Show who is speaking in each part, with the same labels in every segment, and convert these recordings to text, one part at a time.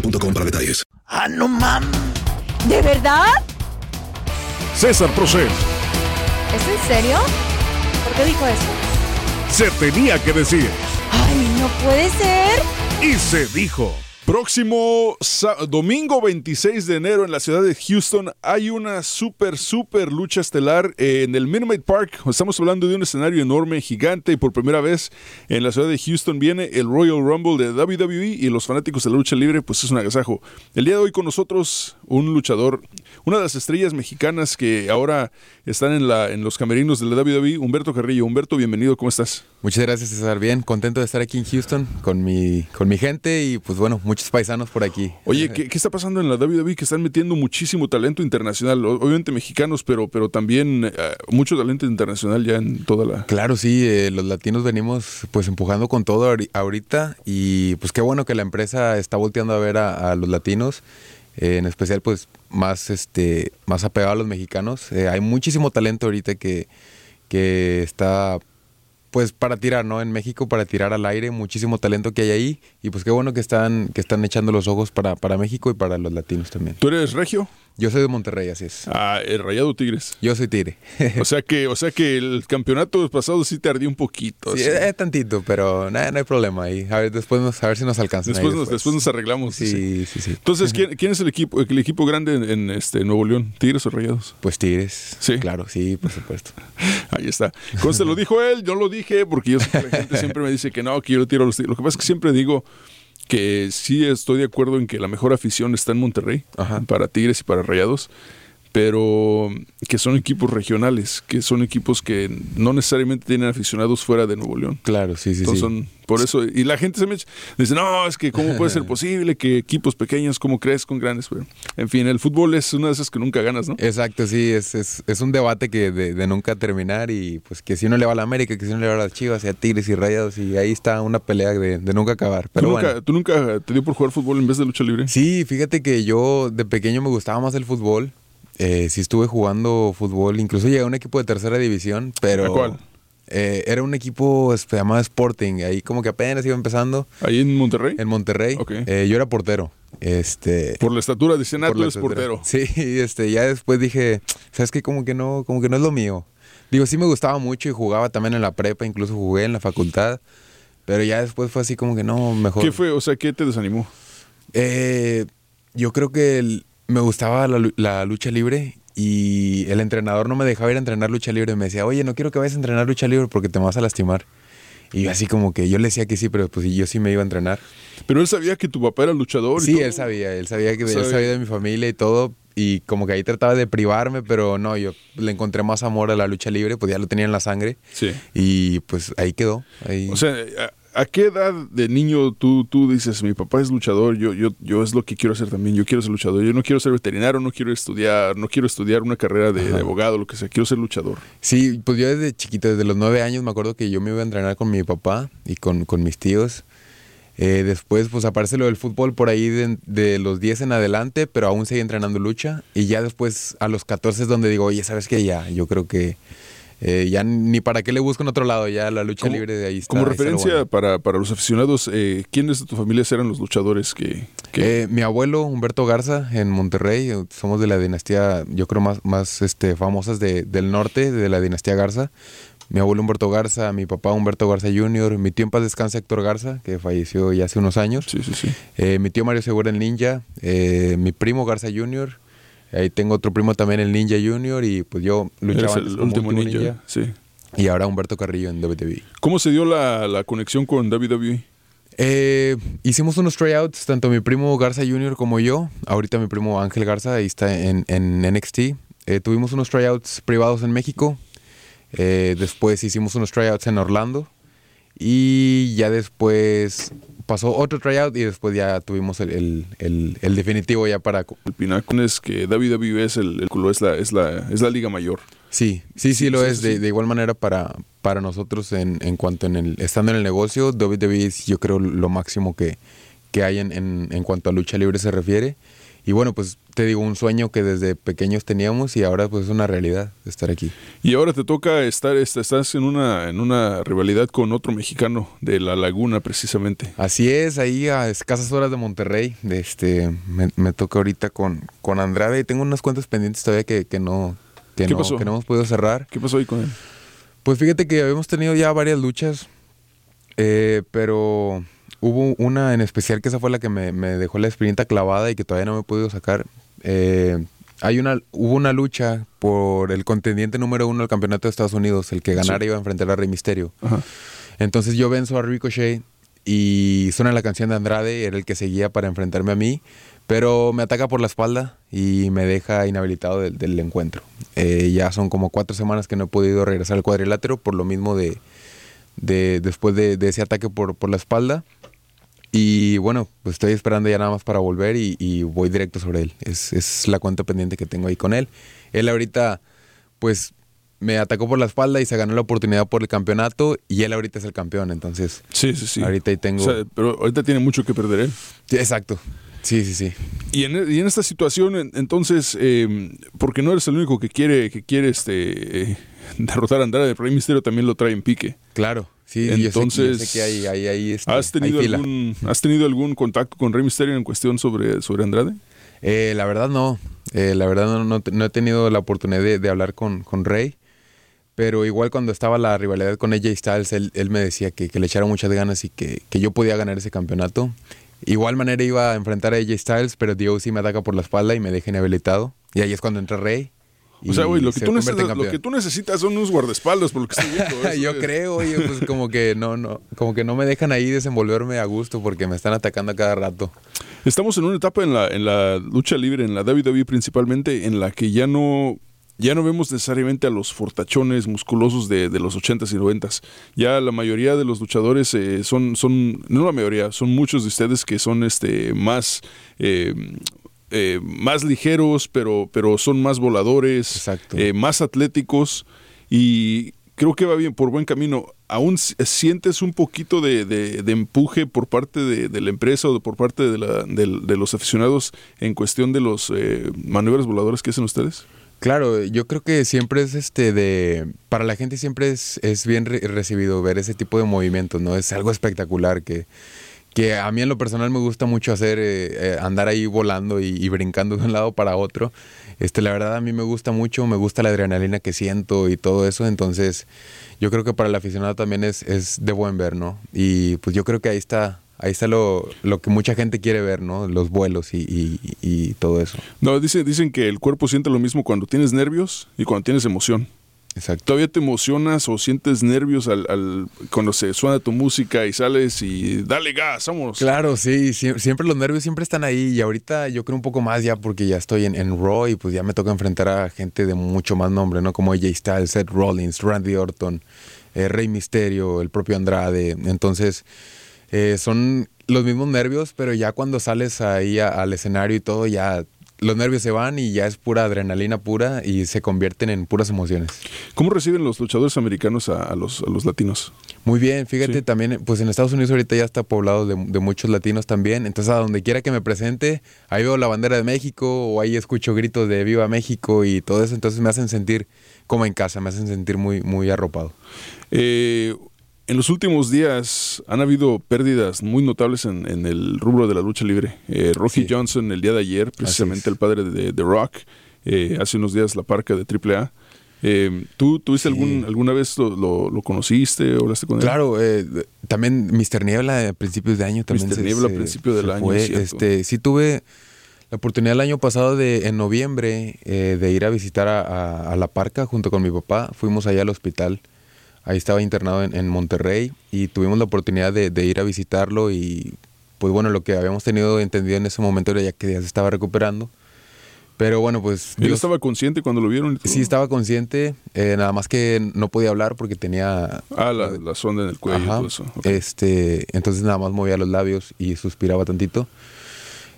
Speaker 1: boostmobile.com para detalles.
Speaker 2: ¡Ah, no mames!
Speaker 3: ¿De verdad?
Speaker 4: César Procel.
Speaker 3: ¿Es en serio? ¿Por qué dijo eso?
Speaker 4: Se tenía que decir.
Speaker 3: ¡Ay, no puede ser!
Speaker 4: Y se dijo. Próximo domingo 26 de enero en la ciudad de Houston hay una súper, súper lucha estelar en el Minute Park. Estamos hablando de un escenario enorme, gigante y por primera vez en la ciudad de Houston viene el Royal Rumble de WWE y los fanáticos de la lucha libre, pues es un agasajo. El día de hoy con nosotros un luchador, una de las estrellas mexicanas que ahora están en, la, en los camerinos de la WWE, Humberto Carrillo. Humberto, bienvenido, ¿cómo estás?
Speaker 5: Muchas gracias, César. Bien, contento de estar aquí en Houston con mi, con mi gente y pues bueno, muchos paisanos por aquí.
Speaker 4: Oye, ¿qué, qué está pasando en la WWE? Que están metiendo muchísimo talento internacional, obviamente mexicanos, pero, pero también eh, mucho talento internacional ya en toda la...
Speaker 5: Claro, sí, eh, los latinos venimos pues empujando con todo ahori- ahorita y pues qué bueno que la empresa está volteando a ver a, a los latinos, eh, en especial pues más este más apegado a los mexicanos. Eh, hay muchísimo talento ahorita que, que está pues para tirar, ¿no? En México para tirar al aire, muchísimo talento que hay ahí y pues qué bueno que están que están echando los ojos para, para México y para los latinos también.
Speaker 4: ¿Tú eres regio?
Speaker 5: Yo soy de Monterrey, así es.
Speaker 4: Ah, el Rayado Tigres.
Speaker 5: Yo soy Tigre.
Speaker 4: O sea que, o sea que el campeonato pasado sí te ardió un poquito.
Speaker 5: Sí, eh, tantito, pero nada, no hay problema ahí. A ver, después nos, a ver si nos alcanzan. ahí
Speaker 4: Después nos, después nos arreglamos.
Speaker 5: Sí, sí, sí.
Speaker 4: Entonces, ¿quién, quién es el equipo, el equipo grande en, en, este Nuevo León? ¿Tigres o Rayados?
Speaker 5: Pues Tigres.
Speaker 4: Sí.
Speaker 5: Claro, sí, por supuesto.
Speaker 4: Ahí está. Conste, lo dijo él, yo lo dije, porque yo la gente siempre me dice que no, que yo le tiro a los Tigres. Lo que pasa es que siempre digo que sí estoy de acuerdo en que la mejor afición está en Monterrey,
Speaker 5: Ajá.
Speaker 4: para Tigres y para Rayados, pero que son equipos regionales, que son equipos que no necesariamente tienen aficionados fuera de Nuevo León.
Speaker 5: Claro, sí, sí,
Speaker 4: Entonces
Speaker 5: sí.
Speaker 4: son por eso, y la gente se me dice, no, es que cómo puede ser posible que equipos pequeños, cómo crees con grandes, pero en fin, el fútbol es una de esas que nunca ganas, ¿no?
Speaker 5: Exacto, sí, es, es, es un debate que de, de nunca terminar y pues que si uno le va a la América, que si uno le va a las Chivas, y a Tigres y Rayados y ahí está una pelea de, de nunca acabar. Pero
Speaker 4: ¿Tú, nunca,
Speaker 5: bueno.
Speaker 4: ¿Tú nunca te dio por jugar fútbol en vez de lucha libre?
Speaker 5: Sí, fíjate que yo de pequeño me gustaba más el fútbol. Eh, sí estuve jugando fútbol, incluso llegué a un equipo de tercera división, pero...
Speaker 4: ¿A cuál?
Speaker 5: Eh, era un equipo se llamaba Sporting, ahí como que apenas iba empezando.
Speaker 4: ¿Ahí en Monterrey?
Speaker 5: En Monterrey.
Speaker 4: Ok.
Speaker 5: Eh, yo era portero. Este,
Speaker 4: Por la estatura, dicen, ah,
Speaker 5: por
Speaker 4: tú eres portero.
Speaker 5: Sí, este, ya después dije, ¿sabes qué? Como que no, como que no es lo mío. Digo, sí me gustaba mucho y jugaba también en la prepa, incluso jugué en la facultad. Pero ya después fue así como que no, mejor.
Speaker 4: ¿Qué fue? O sea, ¿qué te desanimó?
Speaker 5: Eh, yo creo que el- me gustaba la, lu- la lucha libre y el entrenador no me dejaba ir a entrenar lucha libre. Me decía, oye, no quiero que vayas a entrenar lucha libre porque te vas a lastimar. Y yo así como que yo le decía que sí, pero pues yo sí me iba a entrenar.
Speaker 4: Pero él sabía que tu papá era luchador. y
Speaker 5: Sí,
Speaker 4: todo.
Speaker 5: él sabía, él sabía que él
Speaker 4: Sabía.
Speaker 5: sabía de mi familia y todo. Y como que ahí trataba de privarme, pero no, yo le encontré más amor a la lucha libre, pues ya lo tenía en la sangre.
Speaker 4: Sí.
Speaker 5: Y pues ahí quedó. Ahí.
Speaker 4: O sea, ¿a, qué edad de niño tú, tú dices, mi papá es luchador, yo, yo, yo es lo que quiero hacer también, yo quiero ser luchador, yo no quiero ser veterinario, no quiero estudiar, no quiero estudiar una carrera de, de abogado, lo que sea, quiero ser luchador.
Speaker 5: Sí, pues yo desde chiquito, desde los nueve años, me acuerdo que yo me iba a entrenar con mi papá y con, con mis tíos. Eh, después, pues aparece lo del fútbol por ahí de, de los 10 en adelante, pero aún seguí entrenando lucha. Y ya después, a los 14 es donde digo, oye, ¿sabes qué? Ya, yo creo que eh, ya ni para qué le busco en otro lado, ya la lucha
Speaker 4: Como-
Speaker 5: libre de ahí está.
Speaker 4: Como referencia
Speaker 5: bueno.
Speaker 4: para, para los aficionados, eh, ¿quiénes de tu familia eran los luchadores que... que-
Speaker 5: Eh, mi abuelo Humberto Garza en Monterrey, eh, somos de la dinastía, yo creo más, más este, famosas de- del norte, de la dinastía Garza. Mi abuelo Humberto Garza, mi papá Humberto Garza Jr., mi tío en paz descansa Héctor Garza, que falleció ya hace unos años.
Speaker 4: sí, sí, sí.
Speaker 5: Eh, mi tío Mario Segura el Ninja, eh, mi primo Garza Jr., ahí tengo otro primo también el Ninja Jr. y pues yo luchaba antes
Speaker 4: el
Speaker 5: como
Speaker 4: último ninja. Sí.
Speaker 5: y ahora Humberto Carrillo en WWE.
Speaker 4: ¿Cómo se dio la, la conexión con WWE?
Speaker 5: Eh, hicimos unos tryouts, tanto mi primo Garza Jr. como yo. Ahorita mi primo Ángel Garza, ahí está en, en NXT. Eh, tuvimos unos tryouts privados en México. Eh, después hicimos unos tryouts en Orlando. Y ya después pasó otro tryout y después ya tuvimos el, el- el- el definitivo ya para...
Speaker 4: El pináculo es que WWE es, el, el culo, es, la, es, la, es la liga mayor.
Speaker 5: Sí, sí, sí, lo
Speaker 4: sí,
Speaker 5: es.
Speaker 4: sí.
Speaker 5: De, de igual manera para, para nosotros en, en cuanto en el, estando en el negocio, WWE es yo creo lo máximo que, que hay en, en, en cuanto a lucha libre se refiere. Y bueno, pues te digo, un sueño que desde pequeños teníamos y ahora pues es una realidad estar aquí.
Speaker 4: Y ahora te toca estar, est- estás en una, en una rivalidad con otro mexicano de La Laguna, precisamente.
Speaker 5: Así es, ahí a escasas horas de Monterrey, este, me, me toca ahorita con, con Andrade y tengo unas cuentas pendientes todavía que, que no, que
Speaker 4: ¿Qué
Speaker 5: no,
Speaker 4: pasó?
Speaker 5: que no hemos podido cerrar.
Speaker 4: ¿Qué pasó ahí con él?
Speaker 5: Pues fíjate que habíamos tenido ya varias luchas, eh, pero hubo una en especial que esa fue la que me, me dejó la experiencia clavada y que todavía no me he podido sacar. Eh, hay una, hubo una lucha por el contendiente número uno del campeonato de Estados Unidos, el que ganara iba a enfrentar a Rey Misterio.
Speaker 4: Ajá.
Speaker 5: Entonces yo venzo a Ricochet y suena la canción de Andrade, era el que seguía para enfrentarme a mí, pero me ataca por la espalda y me deja inhabilitado del, del encuentro. Eh, ya son como cuatro semanas que no he podido regresar al cuadrilátero por lo mismo de, de después de, de ese ataque por, por la espalda. Y bueno, pues estoy esperando ya nada más para volver y, y voy directo sobre él. Es, es la cuenta pendiente que tengo ahí con él. Él ahorita, pues me atacó por la espalda y se ganó la oportunidad por el campeonato y él ahorita es el campeón, entonces...
Speaker 4: Sí, sí, sí.
Speaker 5: Ahorita ahí tengo...
Speaker 4: O sea, pero ahorita tiene mucho que perder él.
Speaker 5: Sí, exacto. Sí, sí, sí.
Speaker 4: Y en, y en esta situación, en- entonces, eh, porque no eres el único que quiere, que quiere este, eh, derrotar a Andrade, Rey Misterio también lo trae en pique.
Speaker 5: Claro. Sí, yo sé que- yo sé,
Speaker 4: Entonces,
Speaker 5: que hay, hay, hay, este,
Speaker 4: ¿Has tenido,
Speaker 5: hay
Speaker 4: algún, ¿Has tenido algún contacto con Rey Misterio en cuestión sobre, sobre Andrade?
Speaker 5: Eh, la verdad no. Eh, la verdad no, no, no he tenido la oportunidad de, de hablar con, con Rey. Pero igual cuando estaba la rivalidad con AJ Styles, él, él me decía que, que le echara muchas ganas y que, que yo podía ganar ese campeonato. Igual manera iba a enfrentar a AJ Styles, pero Dios sí me ataca por la espalda y me deja inhabilitado. Y ahí es cuando entra Rey.
Speaker 4: O sea, güey, lo, que
Speaker 5: se
Speaker 4: tú necesitas, lo
Speaker 5: campeón.
Speaker 4: que tú necesitas son unos guardaespaldas, por lo que estoy viendo.
Speaker 5: Yo
Speaker 4: es-
Speaker 5: creo, oye, pues como que no, no, como que no me dejan ahí desenvolverme a gusto porque me están atacando a cada rato.
Speaker 4: Estamos en una etapa en la, en la lucha libre, en la WWE principalmente, en la que ya no, ya no vemos necesariamente a los fortachones musculosos de, de los 80s y 90s. Ya la mayoría de los luchadores eh, son, son, no la mayoría, son muchos de ustedes que son este, más... eh, eh, más ligeros, pero, pero son más voladores, eh, más atléticos y creo que va bien por buen camino. ¿Aún sientes un poquito de, de- de empuje por parte de, de la empresa o por parte de, la- los aficionados en cuestión de los eh, maniobras voladoras que hacen ustedes?
Speaker 5: Claro, yo creo que siempre es este de para la gente siempre es, es bien re- recibido ver ese tipo de movimientos, ¿no? Es algo espectacular que que a mí en lo personal me gusta mucho hacer eh, eh, andar ahí volando y, brincando de un lado para otro. Este, la verdad a mí me gusta mucho, me gusta la adrenalina que siento y todo eso, entonces yo creo que para el aficionado también es, es de buen ver, ¿no? Y pues yo creo que ahí está ahí está lo, lo que mucha gente quiere ver, ¿no? Los vuelos y, y- y todo eso.
Speaker 4: No, dice, dicen que el cuerpo siente lo mismo cuando tienes nervios y cuando tienes emoción.
Speaker 5: Exacto.
Speaker 4: ¿Todavía te emocionas o sientes nervios al, cuando se suena tu música y sales y dale gas, vámonos?
Speaker 5: Claro, sí, sie- siempre los nervios siempre están ahí y ahorita yo creo un poco más ya porque ya estoy en, en Raw y pues ya me toca enfrentar a gente de mucho más nombre, ¿no? Como AJ Styles, Seth Rollins, Randy Orton, eh, Rey Misterio, el propio Andrade. Entonces, eh, son los mismos nervios, pero ya cuando sales ahí al escenario y todo, ya los nervios se van y ya es pura adrenalina pura y se convierten en puras emociones.
Speaker 4: ¿Cómo reciben los luchadores americanos a, a los, a los latinos?
Speaker 5: Muy bien, fíjate
Speaker 4: Sí.
Speaker 5: también, pues en Estados Unidos ahorita ya está poblado de, de muchos latinos también, entonces a donde quiera que me presente, ahí veo la bandera de México o ahí escucho gritos de Viva México y todo eso, entonces me hacen sentir como en casa, me hacen sentir muy, muy arropado.
Speaker 4: Eh, en los últimos días han habido pérdidas muy notables en, en el rubro de la lucha libre. Eh, Rocky
Speaker 5: Sí.
Speaker 4: Johnson el día de ayer, precisamente el padre de The Rock, eh, hace unos días la parca de AAA. Eh, ¿Tú tuviste
Speaker 5: Sí.
Speaker 4: algún, alguna vez lo, lo- lo conociste o hablaste con él?
Speaker 5: Claro, eh, también Mr. Niebla a principios de año también
Speaker 4: Mr.
Speaker 5: se-
Speaker 4: Niebla a
Speaker 5: se-
Speaker 4: principio del año,
Speaker 5: fue.
Speaker 4: es.
Speaker 5: Este, sí tuve la oportunidad el año pasado de, en noviembre, eh, de ir a visitar a, a- a La Parca junto con mi papá. Fuimos allá al hospital. Ahí estaba internado en, en Monterrey y tuvimos la oportunidad de, de ir a visitarlo y pues bueno, lo que habíamos tenido entendido en ese momento era ya que ya se estaba recuperando. Pero bueno, pues
Speaker 4: ¿Él
Speaker 5: Dios-
Speaker 4: estaba consciente cuando lo vieron? y
Speaker 5: sí estaba consciente, eh, nada más que no podía hablar porque tenía
Speaker 4: Ah, la, la sonda en el cuello y
Speaker 5: Ajá.
Speaker 4: todo eso. Ok.
Speaker 5: Este, entonces nada más movía los labios y suspiraba tantito.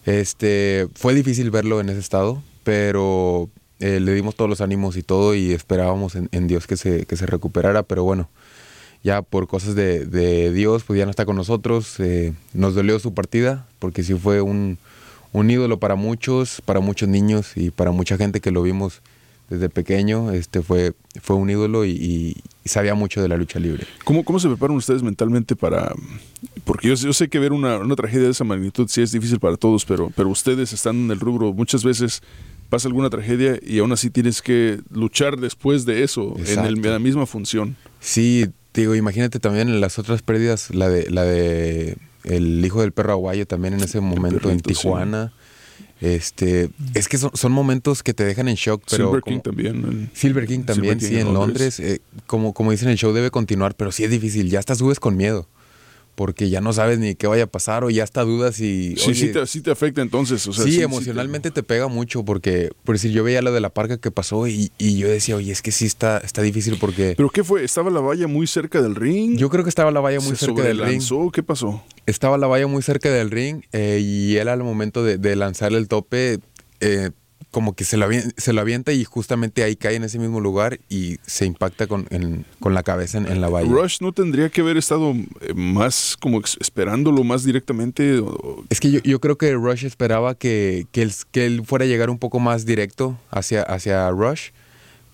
Speaker 5: Este, fue difícil verlo en ese estado, pero eh, le dimos todos los ánimos y todo y esperábamos en, en Dios que se, que se recuperara, pero bueno, ya por cosas de, de Dios, pues ya no está con nosotros. eh, nos dolió su partida, porque sí fue un, un ídolo para muchos, para muchos niños y para mucha gente que lo vimos desde pequeño. Este fue, fue un ídolo y, y- sabía mucho de la lucha libre.
Speaker 4: ¿Cómo, ¿Cómo se preparan ustedes mentalmente para...? Porque yo, yo sé que ver una, una tragedia de esa magnitud sí es difícil para todos, pero, pero ustedes están en el rubro, muchas veces pasa alguna tragedia y aún así tienes que luchar después de eso, en, el-
Speaker 5: Exacto.
Speaker 4: en la misma función.
Speaker 5: Sí, digo, imagínate también las otras pérdidas, la de la de el hijo del perro aguayo también en ese momento en
Speaker 4: sí.
Speaker 5: Tijuana. Este, es que son, son momentos que te dejan en shock, pero
Speaker 4: Silver
Speaker 5: como-
Speaker 4: King también.
Speaker 5: Silver King también,
Speaker 4: King
Speaker 5: sí, en Londres. eh, como, como dicen, el show debe continuar, pero sí es difícil. Ya hasta subes con miedo, porque ya no sabes ni qué vaya a pasar o ya hasta dudas y...
Speaker 4: Sí, sí te, sí te afecta entonces. O sea,
Speaker 5: sí,
Speaker 4: te-
Speaker 5: emocionalmente te... pega mucho porque, por decir, yo veía lo de la parca que pasó y, y yo decía, oye, es que sí está, está difícil porque...
Speaker 4: ¿Pero qué fue? ¿Estaba la valla muy cerca del ring?
Speaker 5: Yo creo que estaba la valla muy
Speaker 4: ¿Se
Speaker 5: cerca del ring.
Speaker 4: ¿Qué pasó?
Speaker 5: Estaba la valla muy cerca del ring eh, y él al momento de, de lanzar el tope, eh, como que se lo, se lo avienta y justamente ahí cae en ese mismo lugar y se impacta con, en- con la cabeza en, en la valla.
Speaker 4: Rush no tendría que haber estado eh, más como esperándolo más directamente.
Speaker 5: Es que yo, yo creo que Rush esperaba que, que, él, que él fuera a llegar un poco más directo hacia, hacia Rush.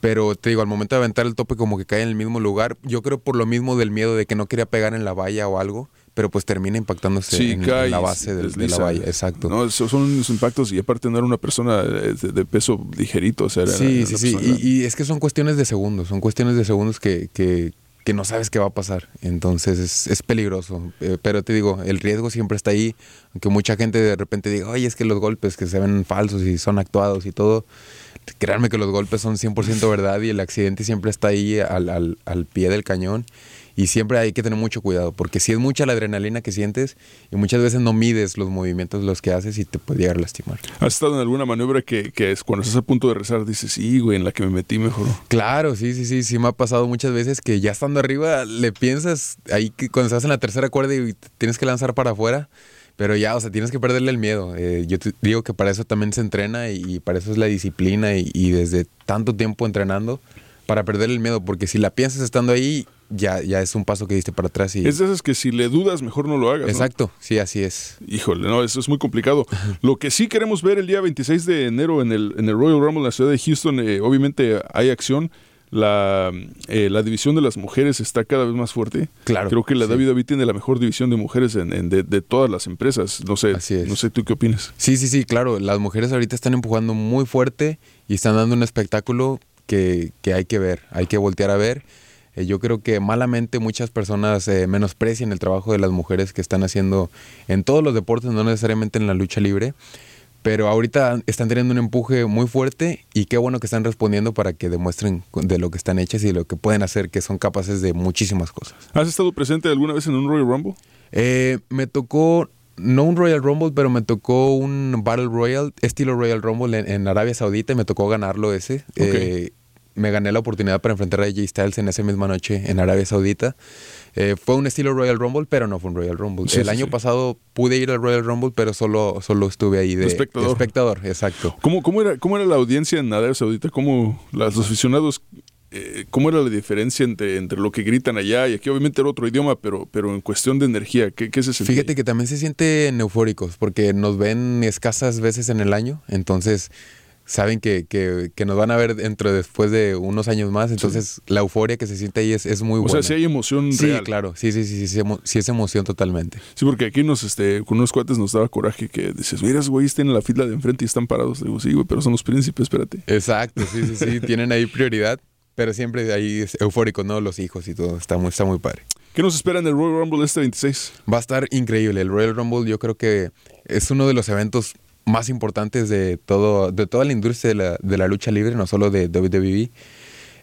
Speaker 5: Pero te digo, al momento de aventar el tope como que cae en el mismo lugar. Yo creo por lo mismo del miedo de que no quería pegar en la valla o algo. Pero pues termina impactándose
Speaker 4: Sí,
Speaker 5: en, la base
Speaker 4: se
Speaker 5: del- de, la valla. Exacto.
Speaker 4: No, esos son unos impactos y aparte no era una persona eh, de, de peso ligerito. O sea, era-
Speaker 5: Sí,
Speaker 4: era
Speaker 5: sí, sí. Y, y es que son cuestiones de segundos, son cuestiones de segundos que, que, que no sabes qué va a pasar. Entonces es, es peligroso. Eh, pero te digo, el riesgo siempre está ahí. Aunque mucha gente de repente diga, oye, es que los golpes que se ven falsos y son actuados y todo. Créanme que los golpes son 100% verdad y el accidente siempre está ahí al, al, al pie del cañón. Y siempre hay que tener mucho cuidado, porque si es mucha la adrenalina que sientes y muchas veces no mides los movimientos los que haces y te puede llegar a lastimar.
Speaker 4: ¿Has estado en alguna maniobra que, que es cuando estás a punto de rezar dices, sí, güey, en la que me metí mejor?
Speaker 5: Claro, sí, sí, sí, sí me ha pasado muchas veces que ya estando arriba le piensas ahí cuando estás en la tercera cuerda y tienes que lanzar para afuera, pero ya, o sea, tienes que perderle el miedo. Eh, yo te digo que para eso también se entrena y, y para eso es la disciplina y, y desde tanto tiempo entrenando para perder el miedo, porque si la piensas estando ahí, ya, ya es un paso que diste para atrás y...
Speaker 4: Es de esas que si le dudas, mejor no lo hagas. ¿no?
Speaker 5: Exacto, sí, así es.
Speaker 4: Híjole, no, eso es muy complicado. Lo que sí queremos ver el día 26 de enero en el, en el Royal Rumble en la ciudad de Houston, eh, obviamente hay acción. La, eh, la división de las mujeres está cada vez más fuerte.
Speaker 5: Claro,
Speaker 4: Creo que la
Speaker 5: sí.
Speaker 4: WWE tiene la mejor división de mujeres en, en- de, de todas las empresas. No sé, no sé tú qué opinas.
Speaker 5: Sí, sí, sí, claro. Las mujeres ahorita están empujando muy fuerte y están dando un espectáculo que, que hay que ver, hay que voltear a ver. Eh, yo creo que malamente muchas personas eh, menosprecian el trabajo de las mujeres que están haciendo en todos los deportes, no necesariamente en la lucha libre. Pero ahorita están teniendo un empuje muy fuerte y qué bueno que están respondiendo para que demuestren de lo que están hechas y de lo que pueden hacer, que son capaces de muchísimas cosas.
Speaker 4: ¿Has estado presente alguna vez en un Royal Rumble?
Speaker 5: Eh, me tocó, no un Royal Rumble, pero me tocó un Battle Royal, estilo Royal Rumble en, en Arabia Saudita y me tocó ganarlo ese. Eh, me gané la oportunidad para enfrentar a AJ Styles en esa misma noche en Arabia Saudita. Eh, fue un estilo Royal Rumble, pero no fue un Royal Rumble.
Speaker 4: Sí,
Speaker 5: el
Speaker 4: sí,
Speaker 5: año
Speaker 4: sí.
Speaker 5: pasado pude ir al Royal Rumble, pero solo, solo estuve ahí de,
Speaker 4: espectador.
Speaker 5: de espectador, exacto.
Speaker 4: ¿Cómo, cómo, era, ¿Cómo era la audiencia en Arabia Saudita? ¿Cómo los aficionados, eh, cómo era la diferencia entre, entre lo que gritan allá y aquí? Obviamente era otro idioma, pero, pero en cuestión de energía, ¿qué, qué se sentía?
Speaker 5: Fíjate que también se sienten eufóricos porque nos ven escasas veces en el año, entonces saben que, que- que nos van a ver dentro después de unos años más, entonces la euforia que se siente ahí es, es muy
Speaker 4: O
Speaker 5: buena.
Speaker 4: sea, sí hay emoción
Speaker 5: Sí,
Speaker 4: real.
Speaker 5: claro, sí, sí, sí, sí, sí, sí es emoción totalmente.
Speaker 4: Sí, porque aquí nos, este, con unos cuates nos daba coraje que dices, mira, esos güeyes tienen la fila de enfrente y están parados. Digo, sí, güey, pero son los príncipes, espérate.
Speaker 5: Exacto, sí, sí, sí, tienen ahí prioridad, pero siempre ahí es eufórico, ¿no? Los hijos y todo, está muy, está muy padre.
Speaker 4: ¿Qué nos espera en el Royal Rumble este 26?
Speaker 5: Va a estar increíble. El Royal Rumble yo creo que es uno de los eventos más importantes de todo de toda la industria de la, de la lucha libre, no solo de WWE.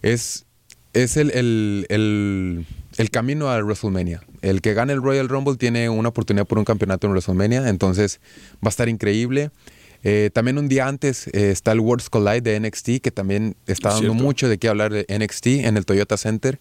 Speaker 5: Es, es el, el- el- el camino a WrestleMania. El que gane el Royal Rumble tiene una oportunidad por un campeonato en WrestleMania, entonces va a estar increíble. Eh, también un día antes eh, está el Worlds Collide de NXT, que también está
Speaker 4: Es
Speaker 5: dando
Speaker 4: cierto.
Speaker 5: mucho de qué hablar de NXT en el Toyota Center.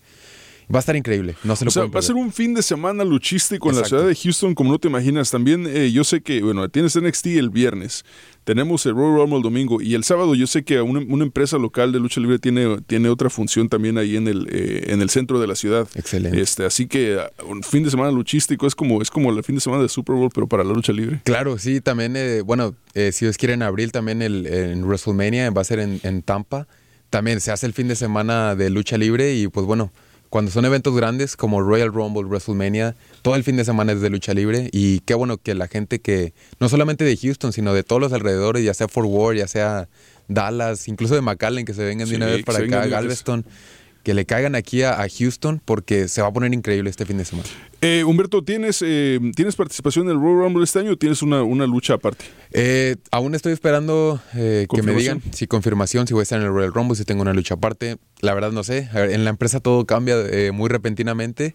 Speaker 5: Va a estar increíble, no se lo
Speaker 4: O sea,
Speaker 5: pueden
Speaker 4: va a ser un fin de semana luchístico en la ciudad de Houston, como no te imaginas. También eh, yo sé que, bueno, tienes NXT el viernes, tenemos el Royal Rumble el domingo y el sábado yo sé que una, una empresa local de lucha libre tiene, tiene otra función también ahí en el, eh, en el centro de la ciudad.
Speaker 5: Excelente.
Speaker 4: Este, así que un fin de semana luchístico es como, es como el fin de semana de Super Bowl, pero para la lucha libre.
Speaker 5: Claro, sí, también, eh, bueno, eh, si Dios quiere en abril también el, en WrestleMania va a ser en, en Tampa. También se hace el fin de semana de lucha libre y pues bueno, cuando son eventos grandes como Royal Rumble, WrestleMania, todo el fin de semana es de lucha libre y qué bueno que la gente que, no solamente de Houston, sino de todos los alrededores, ya sea Fort Worth, ya sea Dallas, incluso de McAllen, que se vengan de una vez para acá,
Speaker 4: vez.
Speaker 5: Que le caigan aquí a, a Houston porque se va a poner increíble este fin de semana.
Speaker 4: Eh, Humberto, ¿tienes, eh, ¿tienes participación en el Royal Rumble este año o tienes una, una lucha aparte?
Speaker 5: Eh, aún estoy esperando eh, que me digan si confirmación, si voy a estar en el Royal Rumble, si tengo una lucha aparte. La verdad no sé. A ver, en la empresa todo cambia eh, muy repentinamente,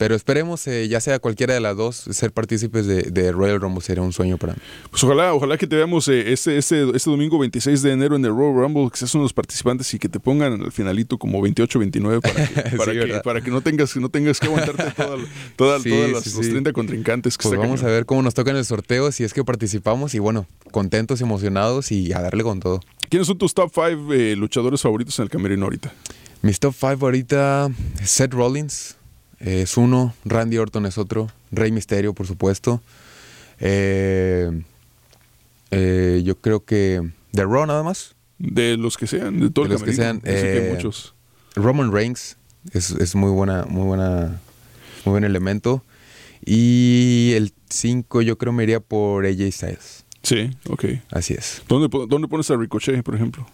Speaker 5: pero esperemos, eh, ya sea cualquiera de las dos, ser partícipes de, de Royal Rumble sería un sueño para mí.
Speaker 4: Pues ojalá, ojalá que te veamos eh, este, este, este domingo 26 de enero en el Royal Rumble, que seas uno de los participantes y que te pongan al finalito como 28-29 para, que, para,
Speaker 5: Sí,
Speaker 4: que, para que no tengas, no tengas que aguantarte toda, toda,
Speaker 5: Sí,
Speaker 4: todas las,
Speaker 5: sí,
Speaker 4: los
Speaker 5: sí.
Speaker 4: 30 contrincantes. Que
Speaker 5: Pues vamos a
Speaker 4: cañón.
Speaker 5: ver cómo nos toca en el sorteo, si es que participamos y bueno, contentos, emocionados y a darle con todo.
Speaker 4: ¿Quiénes son tus top 5 luchadores favoritos en el camerino ahorita?
Speaker 5: Mis top 5 ahorita, Seth Rollins eh, es uno, Randy Orton es otro, Rey Misterio, por supuesto. Eh, eh, yo creo que The Raw nada más.
Speaker 4: De los que sean, de todo
Speaker 5: De
Speaker 4: el
Speaker 5: los que sean,
Speaker 4: que
Speaker 5: eh,
Speaker 4: muchos.
Speaker 5: Roman Reigns es, es muy buena, muy buena, muy buen elemento. Y el 5 yo creo me iría por AJ Styles.
Speaker 4: Sí, ok.
Speaker 5: Así es.
Speaker 4: ¿Dónde, ¿Dónde pones a Ricochet, por ejemplo?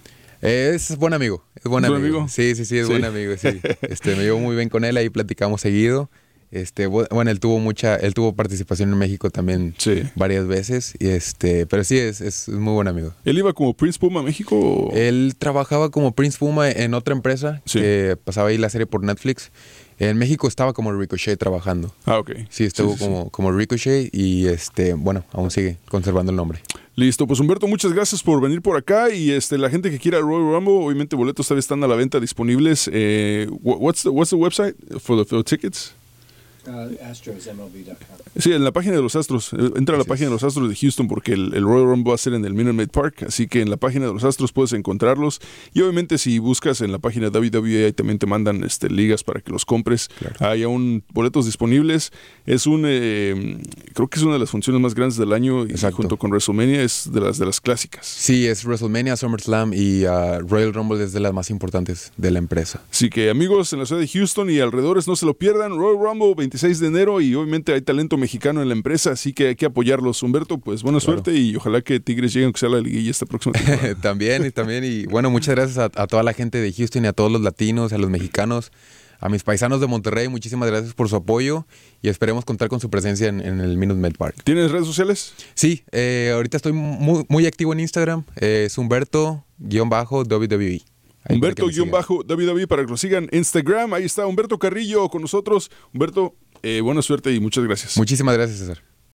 Speaker 5: Eh, Es buen amigo, es buen
Speaker 4: ¿Es buen
Speaker 5: amigo.
Speaker 4: amigo?
Speaker 5: Sí, sí, sí, es
Speaker 4: Sí.
Speaker 5: buen amigo, sí. Este, me llevo muy bien con él, ahí platicamos seguido. Este, bu- bueno, él tuvo mucha, él tuvo participación en México también
Speaker 4: Sí.
Speaker 5: varias veces, y este, pero sí es, es muy buen amigo.
Speaker 4: ¿Él iba como Prince Puma a México? o-
Speaker 5: Él trabajaba como Prince Puma en otra empresa
Speaker 4: Sí.
Speaker 5: que pasaba ahí la serie por Netflix. En México estaba como Ricochet trabajando.
Speaker 4: Ah, ok.
Speaker 5: Sí, estuvo
Speaker 4: sí, sí.
Speaker 5: como, como Ricochet y este, bueno, aún sigue conservando el nombre.
Speaker 4: Listo, pues Humberto, muchas gracias por venir por acá y este la gente que quiera Royal Rumble, obviamente boletos todavía están a la venta disponibles. Eh, wha- what's the, what's the website for the, for the tickets?
Speaker 2: AstrosMLB.com.
Speaker 4: Sí, en la página de los Astros. Eh, Entra a la página de los Astros de Houston porque el, el Royal Rumble va a ser en el Minute Maid Park. Así que en la página de los Astros puedes encontrarlos. Y obviamente si buscas en la página de WWE ahí también te mandan este, ligas para que los compres. Hay aún boletos disponibles. Es un, eh, creo que es una de las funciones más grandes del año y junto con WrestleMania es de las, de las clásicas.
Speaker 5: Sí, es WrestleMania, SummerSlam y ah, Royal Rumble es de las más importantes de la empresa.
Speaker 4: Así que amigos en la ciudad de Houston y alrededores no se lo pierdan. Royal Rumble 26 de enero y obviamente hay talento mexicano en la empresa, así que hay que apoyarlos. Humberto, pues buena
Speaker 5: Claro.
Speaker 4: suerte y ojalá que Tigres lleguen a la liguilla esta próxima temporada.
Speaker 5: también y también y bueno, muchas gracias a, a toda la gente de Houston y a todos los latinos, a los mexicanos, a mis paisanos de Monterrey, muchísimas gracias por su apoyo y esperemos contar con su presencia en, en el Minute Med Park.
Speaker 4: ¿Tienes redes sociales?
Speaker 5: Sí, eh, ahorita estoy muy, muy activo en Instagram, eh, es Humberto-WWE. Ahí para que me sigan.
Speaker 4: Humberto-ww para que lo sigan Instagram. Ahí está Humberto Carrillo con nosotros. Humberto, eh, buena suerte y muchas gracias.
Speaker 5: Muchísimas gracias, César.